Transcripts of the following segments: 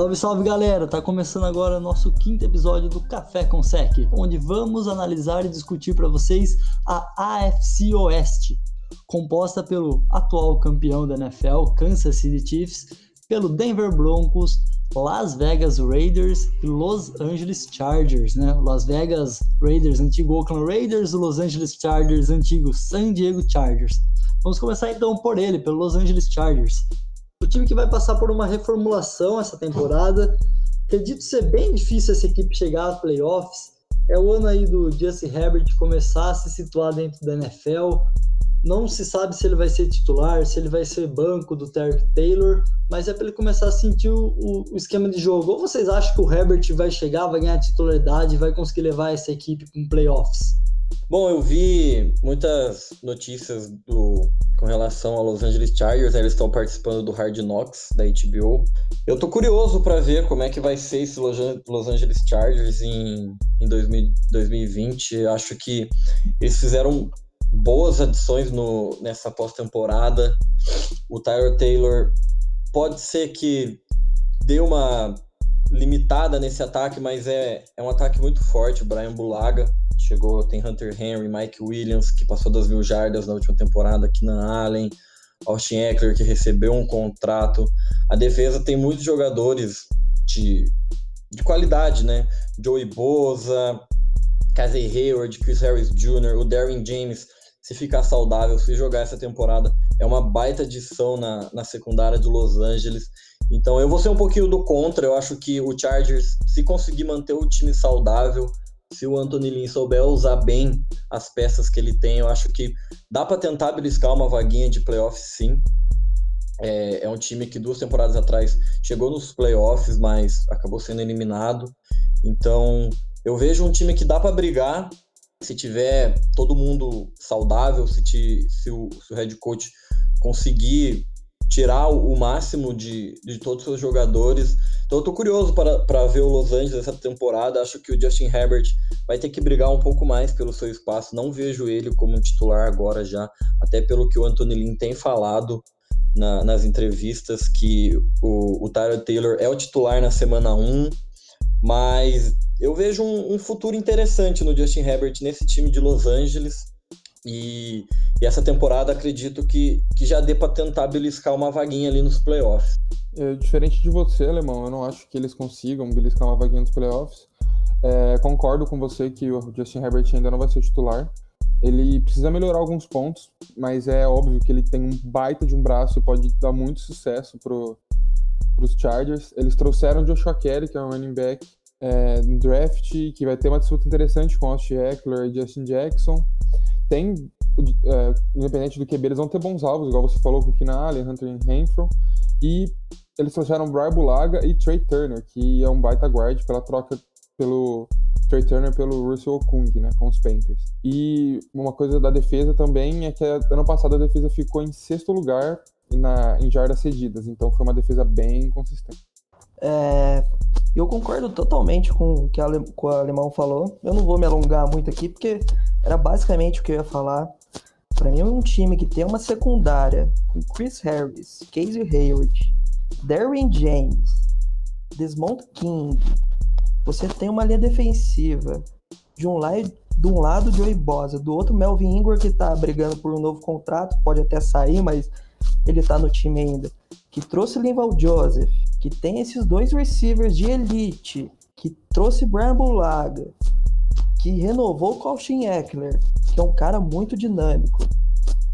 Salve, salve galera! Tá começando agora nosso quinto episódio do Café com Sec, onde vamos analisar e discutir para vocês a AFC Oeste, composta pelo atual campeão da NFL, Kansas City Chiefs, pelo Denver Broncos, Las Vegas Raiders e Los Angeles Chargers, né? Las Vegas Raiders, antigo Oakland Raiders, Los Angeles Chargers, antigo San Diego Chargers. Vamos começar então por ele, pelo Los Angeles Chargers o time que vai passar por uma reformulação essa temporada. Acredito ser bem difícil essa equipe chegar aos playoffs. É o ano aí do Justin Herbert começar a se situar dentro da NFL. Não se sabe se ele vai ser titular, se ele vai ser banco do Tarek Taylor, mas é para ele começar a sentir o, o, esquema de jogo. Ou vocês acham que o Herbert vai chegar, vai ganhar titularidade vai conseguir levar essa equipe para playoffs? Bom, eu vi muitas notícias do, com relação ao Los Angeles Chargers, né? eles estão participando do Hard Knocks da HBO. Eu tô curioso para ver como é que vai ser esse Los Angeles Chargers em, em 2020. Acho que eles fizeram boas adições no, nessa pós-temporada. O Tyler Taylor pode ser que dê uma limitada nesse ataque, mas é, é um ataque muito forte. O Brian Bulaga chegou, tem Hunter Henry, Mike Williams, que passou das mil jardas na última temporada, Keenan Allen, Austin Eckler, que recebeu um contrato. A defesa tem muitos jogadores de, de qualidade, né? Joey Boza, Casey Hayward, Chris Harris Jr., o Darren James, se ficar saudável, se jogar essa temporada, é uma baita adição na, na secundária do Los Angeles. Então eu vou ser um pouquinho do contra. Eu acho que o Chargers, se conseguir manter o time saudável, se o Anthony Lynn souber usar bem as peças que ele tem, eu acho que dá para tentar beliscar uma vaguinha de playoffs sim. É, é, um time que duas temporadas atrás chegou nos playoffs, mas acabou sendo eliminado. Então, eu vejo um time que dá para brigar se tiver todo mundo saudável, se, te, se, o, se o head coach conseguir tirar o máximo de, de todos os seus jogadores. Então eu tô curioso para ver o Los Angeles essa temporada. Acho que o Justin Herbert vai ter que brigar um pouco mais pelo seu espaço. Não vejo ele como titular agora já, até pelo que o Anthony Lynn tem falado na, nas entrevistas, que o, o Tyler Taylor é o titular na semana 1, mas eu vejo um, um futuro interessante no Justin Herbert nesse time de Los Angeles. E, e essa temporada acredito que, que já dê para tentar beliscar uma vaguinha ali nos playoffs. É, diferente de você, Alemão, eu não acho que eles consigam beliscar uma vaguinha nos playoffs. É, concordo com você que o Justin Herbert ainda não vai ser o titular. Ele precisa melhorar alguns pontos, mas é óbvio que ele tem um baita de um braço e pode dar muito sucesso pro, pros Chargers. Eles trouxeram Joshua Kelly, que é um running back, é, no draft, que vai ter uma disputa interessante com Austin Eckler e Justin Jackson tem, é, independente do QB, eles vão ter bons alvos, igual você falou com o Allen, Hunter Renfro, e eles trouxeram Brian Bulaga e Trey Turner, que é um baita guard pela troca pelo Trey Turner pelo Russell Okung, né, com os Panthers. E uma coisa da defesa também é que ano passado a defesa ficou em sexto lugar na, em jardas cedidas, então foi uma defesa bem consistente. É, eu concordo totalmente com o que o Alemão falou. Eu não vou me alongar muito aqui, porque era basicamente o que eu ia falar. Para mim, um time que tem uma secundária com Chris Harris, Casey Hayward, Darren James, Desmond King. Você tem uma linha defensiva de um lado, de um lado Joey Bosa, do outro Melvin Ingram que tá brigando por um novo contrato, pode até sair, mas ele tá no time ainda. Que trouxe Linval Joseph, que tem esses dois receivers de elite, que trouxe Brian Bulaga, que renovou o Austin Eckler, que é um cara muito dinâmico.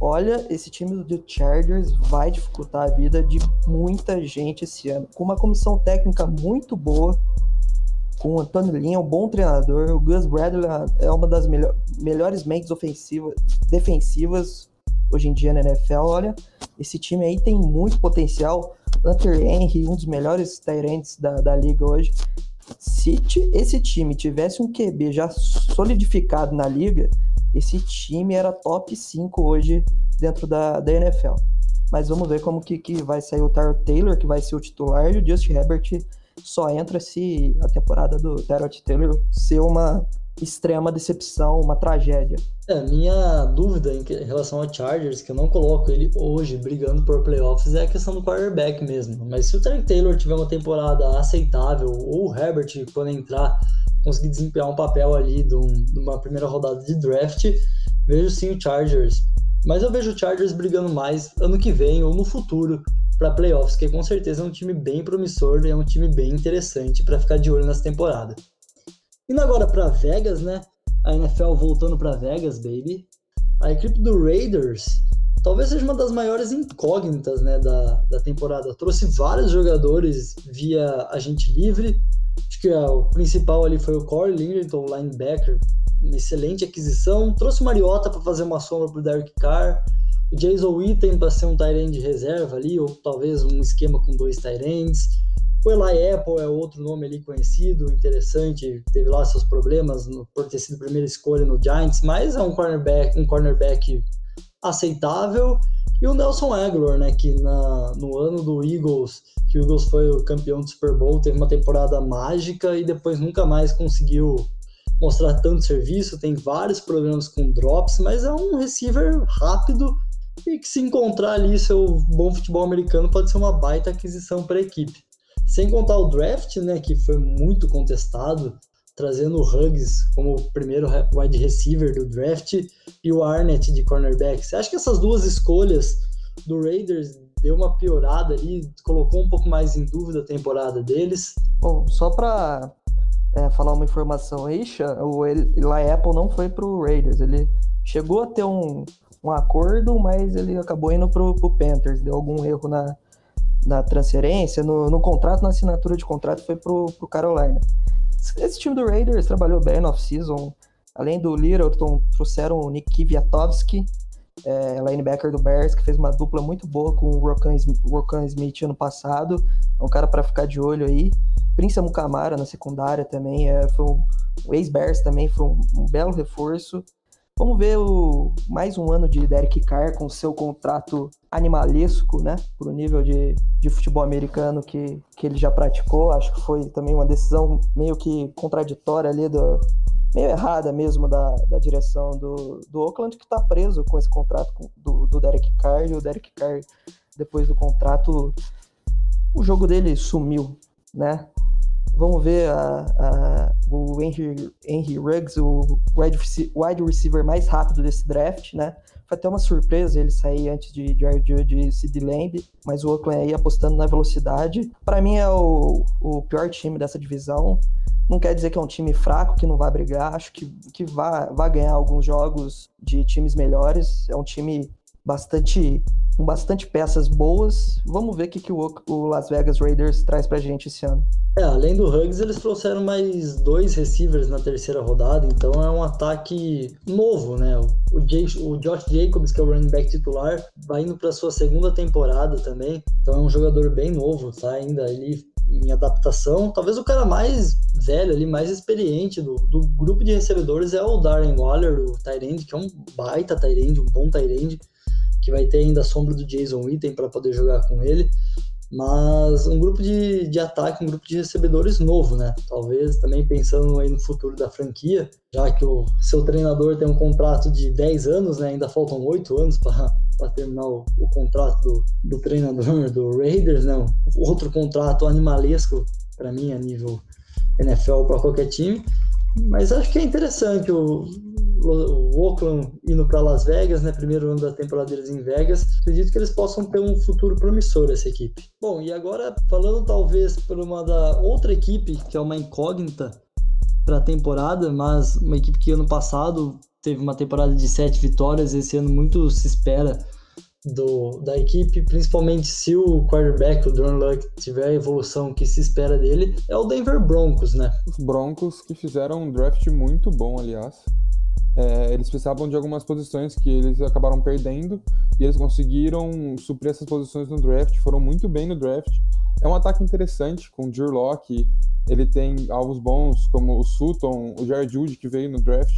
Olha, esse time do Chargers vai dificultar a vida de muita gente esse ano. Com uma comissão técnica muito boa, com o Antônio Lin, um bom treinador. O Gus Bradley é uma das melhor, melhores mentes ofensivas, defensivas hoje em dia na NFL. Olha, esse time aí tem muito potencial. Hunter Henry, um dos melhores Tyrants da, da liga hoje. Se esse time tivesse um QB já solidificado na liga, esse time era top 5 hoje dentro da, da NFL. Mas vamos ver como que, que vai sair o Tyler Taylor, que vai ser o titular, e o Justin Herbert só entra se a temporada do Tyrod Taylor ser uma extrema decepção, uma tragédia. É, minha dúvida em relação ao Chargers, que eu não coloco ele hoje brigando por playoffs, é a questão do quarterback mesmo. Mas se o Tarek Taylor tiver uma temporada aceitável, ou o Herbert, quando entrar, conseguir desempenhar um papel ali de, um, de uma primeira rodada de draft, vejo sim o Chargers. Mas eu vejo o Chargers brigando mais ano que vem ou no futuro para playoffs, que com certeza é um time bem promissor e é um time bem interessante para ficar de olho nessa temporada. Indo agora para Vegas, né? A NFL voltando para Vegas, baby. A equipe do Raiders talvez seja uma das maiores incógnitas né, da, da temporada. Trouxe vários jogadores via agente livre. Acho que o principal ali foi o Corey Linderton, linebacker. Uma excelente aquisição. Trouxe o Mariota para fazer uma sombra para o Derek Carr. O Jason Witten para ser um Tyrande de reserva ali, ou talvez um esquema com dois Tyrands. O Eli Apple é outro nome ali conhecido, interessante, teve lá seus problemas no, por ter sido primeira escolha no Giants, mas é um cornerback, um cornerback aceitável. E o Nelson Aguilar, né, que na, no ano do Eagles, que o Eagles foi o campeão do Super Bowl, teve uma temporada mágica e depois nunca mais conseguiu mostrar tanto serviço, tem vários problemas com drops, mas é um receiver rápido e que se encontrar ali seu bom futebol americano pode ser uma baita aquisição para a equipe. Sem contar o draft, né, que foi muito contestado, trazendo o Huggs como o primeiro wide receiver do draft e o Arnett de cornerback. Você acha que essas duas escolhas do Raiders deu uma piorada ali, colocou um pouco mais em dúvida a temporada deles? Bom, só para é, falar uma informação aí, o Eli Apple não foi pro Raiders, ele chegou a ter um, um acordo, mas ele acabou indo pro, pro Panthers, deu algum erro na, na transferência, no, no, contrato, na assinatura de contrato, foi pro, pro Carolina. Esse time do Raiders trabalhou bem no off-season. Além do Littleton, trouxeram o Nick Kwiatkowski, é, linebacker do Bears, que fez uma dupla muito boa com o Rokan Smith ano passado. É um cara para ficar de olho aí. Prince Mukamara na secundária também. É, foi um, o ex-Bears também foi um, um belo reforço. Vamos ver o, mais um ano de Derek Carr com seu contrato animalesco, né? Pro nível de, de futebol americano que, que ele já praticou. Acho que foi também uma decisão meio que contraditória ali, do, meio errada mesmo da, da direção do, do Oakland, que está preso com esse contrato do, do Derek Carr. E o Derek Carr, depois do contrato, o jogo dele sumiu, né? Vamos ver a, a, o Henry, Henry Ruggs, o wide, receiver mais rápido desse draft, né? Foi até uma surpresa ele sair antes de Jared Judge e Sid Lamb, mas o Oakland aí apostando na velocidade. Para mim é o, o pior time dessa divisão. Não quer dizer que é um time fraco, que não vai brigar. Acho que, que vai, vai ganhar alguns jogos de times melhores. É um time bastante com bastante peças boas. Vamos ver o que, que o, o, Las Vegas Raiders traz pra gente esse ano. É, além do Huggs, eles trouxeram mais dois receivers na terceira rodada, então é um ataque novo, né? O, o Josh Jacobs, que é o running back titular, vai indo para sua segunda temporada também, então é um jogador bem novo, tá ainda ali em adaptação. Talvez o cara mais velho ali, mais experiente do, do grupo de recebedores é o Darren Waller, o Tyrande, que é um baita Tyrande, um bom Tyrande que vai ter ainda a sombra do Jason Witten para poder jogar com ele. Mas um grupo de, de ataque, um grupo de recebedores novo, né? Talvez também pensando aí no futuro da franquia, já que o seu treinador tem um contrato de 10 anos, né? Ainda faltam 8 anos para terminar o, o contrato do, do, treinador do Raiders, não. Né? Outro contrato animalesco para mim a nível NFL para qualquer time. Mas acho que é interessante o, o Oakland indo para Las Vegas, né? Primeiro ano da temporada deles em Vegas. Acredito que eles possam ter um futuro promissor essa equipe. Bom, e agora falando talvez por uma da outra equipe que é uma incógnita para a temporada, mas uma equipe que ano passado teve uma temporada de sete vitórias, esse ano muito se espera do, da equipe, principalmente se o quarterback, o Drew Luck, tiver a evolução que se espera dele, é o Denver Broncos, né? Os Broncos que fizeram um draft muito bom, aliás. É, eles precisavam de algumas posições que eles acabaram perdendo e eles conseguiram suprir essas posições no draft, foram muito bem no draft. É um ataque interessante com o Locke, ele tem alvos bons como o Sutton, o Jared Judy que veio no draft,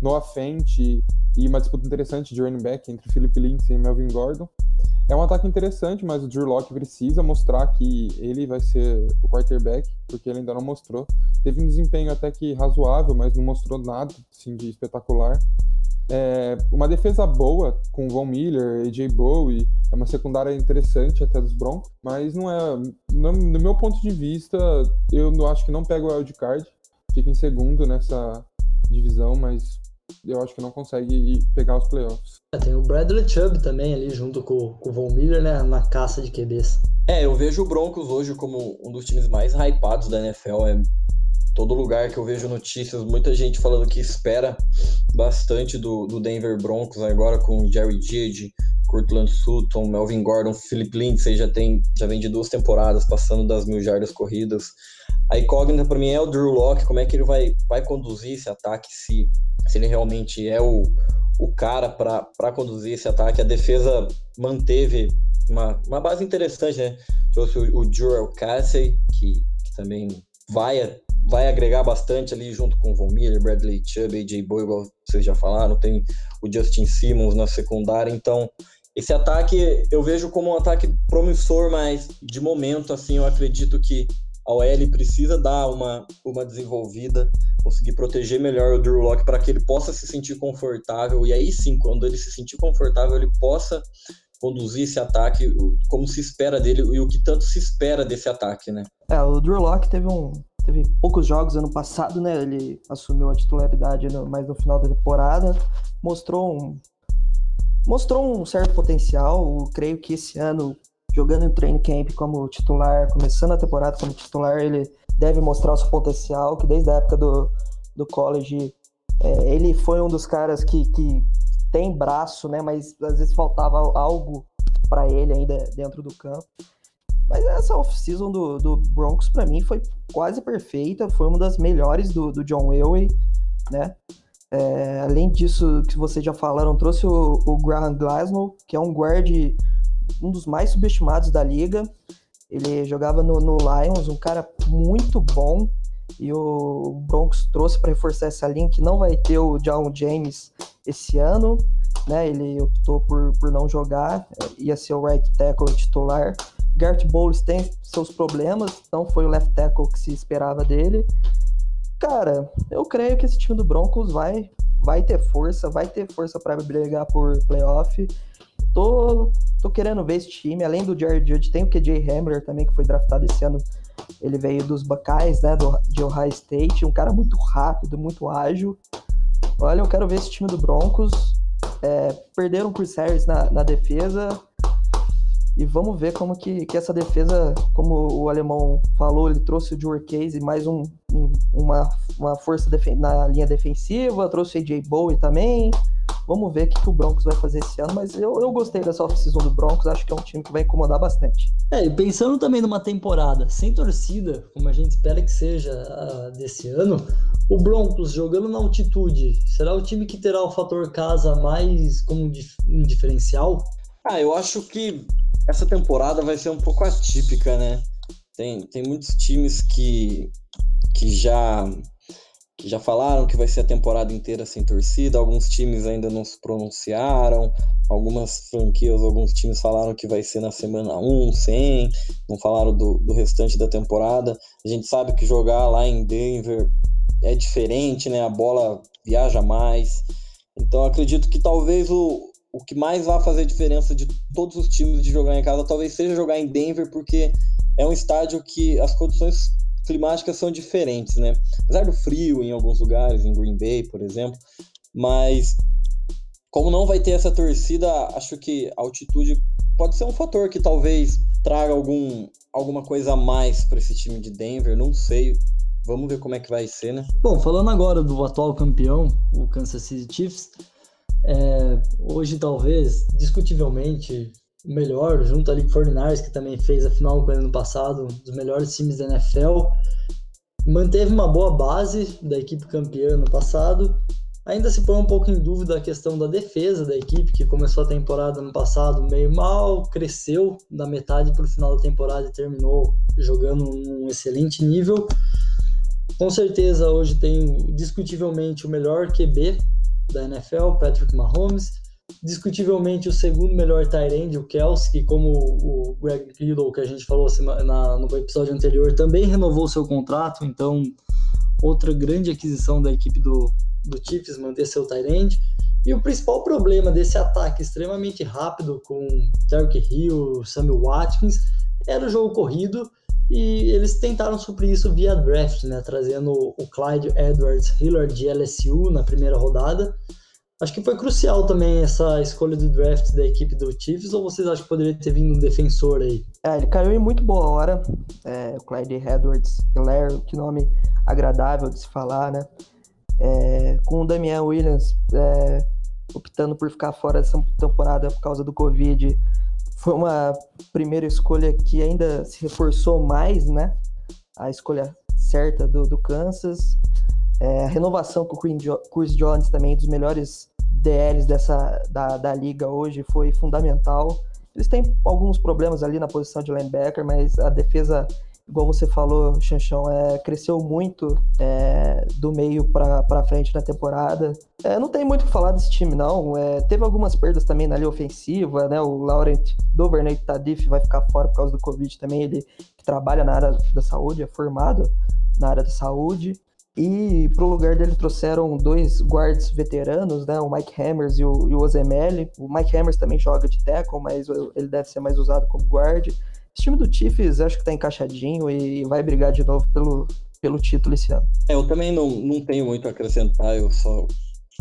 Noah Fent e uma disputa interessante de running back entre Philip Lindsay e Melvin Gordon. É um ataque interessante, mas o Drew Locke precisa mostrar que ele vai ser o quarterback, porque ele ainda não mostrou. Teve um desempenho até que razoável, mas não mostrou nada assim, de espetacular. É, uma defesa boa com Von Miller, AJ Bowie, é uma secundária interessante até dos Broncos, mas não é. No, no meu ponto de vista, eu acho que não pega o wildcard, fica em segundo nessa divisão, mas eu acho que não consegue ir pegar os playoffs. É, tem o Bradley Chubb também ali junto com, com o Von Miller, né, na caça de QBs. É, eu vejo o Broncos hoje como um dos times mais hypados da NFL. É todo lugar que eu vejo notícias, muita gente falando que espera bastante do, do Denver Broncos agora com Jerry Judy, Cortland Sutton, Melvin Gordon, Philip Lindsay já tem já vem de duas temporadas passando das mil jardas corridas. A incógnita para mim é o Drew Locke, como é que ele vai, vai conduzir esse ataque se, se ele realmente é o, o cara para conduzir esse ataque. A defesa manteve uma, uma base interessante, né? Trouxe o, o Jurel Casey, que, que também vai vai agregar bastante ali junto com o Von Miller, Bradley Chubb, AJ Boy, igual vocês já falaram, tem o Justin Simmons na secundária, então esse ataque eu vejo como um ataque promissor, mas de momento, assim, eu acredito que a OL precisa dar uma, uma desenvolvida, conseguir proteger melhor o Drew Locke para que ele possa se sentir confortável, e aí sim, quando ele se sentir confortável, ele possa conduzir esse ataque, como se espera dele e o que tanto se espera desse ataque, né? É, o Drew Locke teve um, teve poucos jogos ano passado, né? Ele assumiu a titularidade no, mais no final da temporada, mostrou um mostrou um certo potencial. Eu creio que esse ano, jogando em training camp como titular, começando a temporada como titular, ele deve mostrar o seu potencial, que desde a época do, do college é, ele foi um dos caras que, que tem braço, né? Mas às vezes faltava algo para ele ainda dentro do campo. Mas essa off-season do, do Broncos, para mim, foi quase perfeita. Foi uma das melhores do, do John Elway, né? É, além disso, que vocês já falaram, trouxe o, o Graham Glasgow, que é um guard, um dos mais subestimados da liga. Ele jogava no, no Lions, um cara muito bom. E o Broncos trouxe para reforçar essa linha que não vai ter o John James esse ano. Né? Ele optou por, por não jogar, ia ser o right tackle titular. Gert Bowles tem seus problemas, não foi o left tackle que se esperava dele. Cara, eu creio que esse time do Broncos vai, vai ter força, vai ter força para brigar por playoff. Tô, tô querendo ver esse time, além do Jared Judge, tem o KJ Hamler também, que foi draftado esse ano. Ele veio dos Buckeyes, né, do, de Ohio State, um cara muito rápido, muito ágil. Olha, eu quero ver esse time do Broncos. É, perderam por Harris na, na defesa, e vamos ver como que, que essa defesa, como o alemão falou, ele trouxe o Jure Case mais um, um, uma, uma força na linha defensiva, trouxe o AJ Bowie também. Vamos ver o que, que o Broncos vai fazer esse ano, mas eu, eu gostei dessa off-season do Broncos, acho que é um time que vai incomodar bastante. É, e pensando também numa temporada sem torcida, como a gente espera que seja uh, desse ano, o Broncos jogando na altitude, será o time que terá o fator casa mais como um diferencial? Ah, eu acho que essa temporada vai ser um pouco atípica, né? Tem, tem muitos times que, que já que já falaram que vai ser a temporada inteira sem torcida, alguns times ainda não se pronunciaram, algumas franquias, alguns times falaram que vai ser na semana 1, sem, não falaram do, do restante da temporada. A gente sabe que jogar lá em Denver é diferente, né? A bola viaja mais. Então acredito que talvez o, o que mais vai fazer diferença de todos os times de jogar em casa talvez seja jogar em Denver, porque é um estádio que as condições climáticas são diferentes, né? Apesar do frio em alguns lugares, em Green Bay, por exemplo, mas como não vai ter essa torcida, acho que a altitude pode ser um fator que talvez traga algum, alguma coisa a mais para esse time de Denver, não sei. Vamos ver como é que vai ser, né? Bom, falando agora do atual campeão, o Kansas City Chiefs, é, hoje talvez, discutivelmente, melhor, junto ali com o Fortnite, que também fez a final com ele ano passado, um dos melhores times da NFL. Manteve uma boa base da equipe campeã no passado. Ainda se põe um pouco em dúvida a questão da defesa da equipe, que começou a temporada no passado meio mal, cresceu da metade para o final da temporada e terminou jogando num excelente nível. Com certeza hoje tem discutivelmente o melhor QB da NFL, Patrick Mahomes. Discutivelmente o segundo melhor end, o Kelsey, como o Greg Riddle, que a gente falou na, no episódio anterior, também renovou seu contrato, então outra grande aquisição da equipe do, do Chiefs, manter seu end. E o principal problema desse ataque extremamente rápido com Derrick Hill, Sammy Watkins era o jogo corrido e eles tentaram suprir isso via draft, né, trazendo o Clyde Edwards Hillard de LSU na primeira rodada. Acho que foi crucial também essa escolha de draft da equipe do Chiefs, ou vocês acham que poderia ter vindo um defensor aí? É, ele caiu em muito boa hora, é, Clyde Edwards Hillard, que nome agradável de se falar, né? É, com o Damian Williams é, optando por ficar fora dessa temporada por causa do Covid, foi uma primeira escolha que ainda se reforçou mais, né? A escolha certa do, do Kansas. É, a renovação com o Chris Jones também, dos melhores DLs dessa, da, da liga hoje, foi fundamental. Eles têm alguns problemas ali na posição de linebacker, mas a defesa igual você falou, Chanchão, é, cresceu muito é, do meio para frente na temporada. É, não tem muito o que falar desse time, não. É, teve algumas perdas também na linha ofensiva, né? O Laurent Dovernay Tadif vai ficar fora por causa do Covid também. Ele que trabalha na área da saúde, é formado na área da saúde. E pro lugar dele trouxeram dois guards veteranos, né? O Mike Hammers e o, e o Ozemelli. O Mike Hammers também joga de tackle, mas ele deve ser mais usado como guard. Esse time do Chiefs acho que tá encaixadinho e vai brigar de novo pelo, pelo título esse ano. É, eu também não, não tenho muito a acrescentar, eu só,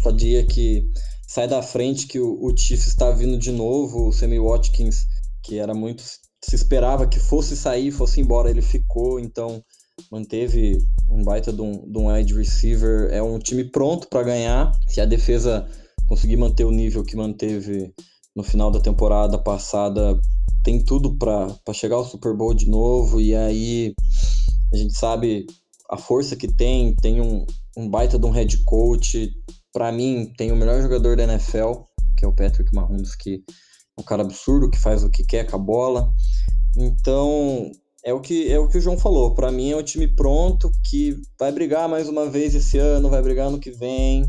só diria que sai da frente que o, o Chiefs está vindo de novo, o Sammy Watkins, que era muito. se esperava que fosse sair, fosse embora, ele ficou, então manteve um baita de um, de um wide receiver. É um time pronto para ganhar. Se a defesa conseguir manter o nível que manteve no final da temporada passada, tem tudo para chegar ao Super Bowl de novo, e aí a gente sabe a força que tem, tem um, um baita de um head coach. Para mim, tem o melhor jogador da NFL, que é o Patrick Mahomes, que é um cara absurdo, que faz o que quer com a bola. Então, é o que é o que o João falou. Para mim é um time pronto que vai brigar mais uma vez esse ano, vai brigar no que vem.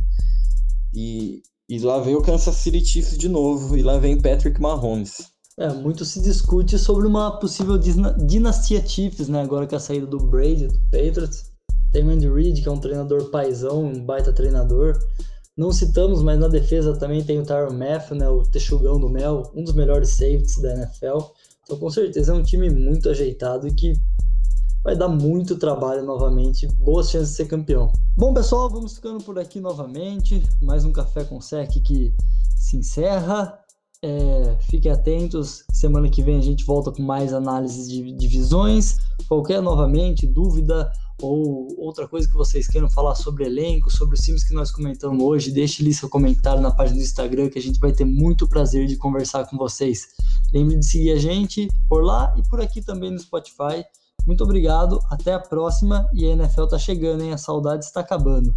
E, e lá vem o Kansas City Chiefs de novo, e lá vem Patrick Mahomes. É, muito se discute sobre uma possível dinastia Chiefs, né? Agora com a saída do Brady, do Patriots. Tem Andy Reid, que é um treinador paizão, um baita treinador. Não citamos, mas na defesa também tem o Tyron Matthew, né? O texugão do Mel, um dos melhores safeties da NFL. Então, com certeza, é um time muito ajeitado e que vai dar muito trabalho novamente. Boas chances de ser campeão. Bom, pessoal, vamos ficando por aqui novamente. Mais um Café com Sec que se encerra. É, fiquem atentos, semana que vem a gente volta com mais análises de divisões. Qualquer novamente dúvida ou outra coisa que vocês queiram falar sobre elenco, sobre os times que nós comentamos hoje, deixe ali seu comentário na página do Instagram que a gente vai ter muito prazer de conversar com vocês. Lembre de seguir a gente por lá e por aqui também no Spotify. Muito obrigado, até a próxima e a NFL tá chegando, hein? A saudade está acabando.